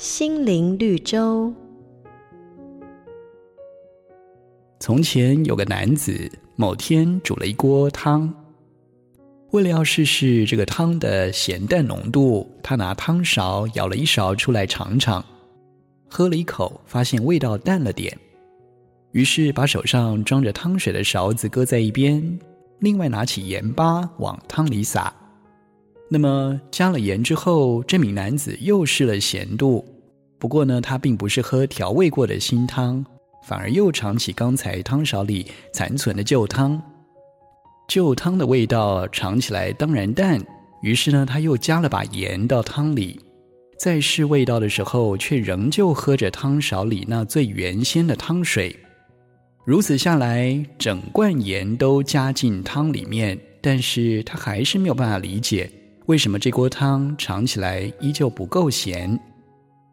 心灵绿洲。从前有个男子，某天煮了一锅汤。为了要试试这个汤的咸淡浓度，他拿汤勺舀了一勺出来尝尝，喝了一口，发现味道淡了点，于是把手上装着汤水的勺子搁在一边，另外拿起盐巴往汤里撒。那么加了盐之后，这名男子又试了咸度。不过呢，他并不是喝调味过的新汤，反而又尝起刚才汤勺里残存的旧汤。旧汤的味道尝起来当然淡，于是呢，他又加了把盐到汤里，在试味道的时候，却仍旧喝着汤勺里那最原先的汤水。如此下来，整罐盐都加进汤里面，但是他还是没有办法理解。为什么这锅汤尝起来依旧不够咸？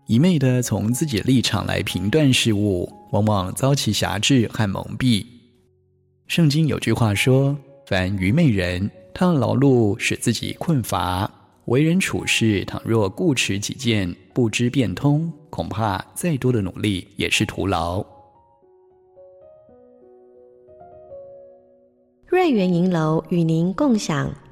一味的从自己立场来评断事物，往往遭其狭制和蒙蔽。圣经有句话说：“凡愚昧人，他的劳碌使自己困乏；为人处事，倘若固持己见，不知变通，恐怕再多的努力也是徒劳。”瑞园银楼与您共享。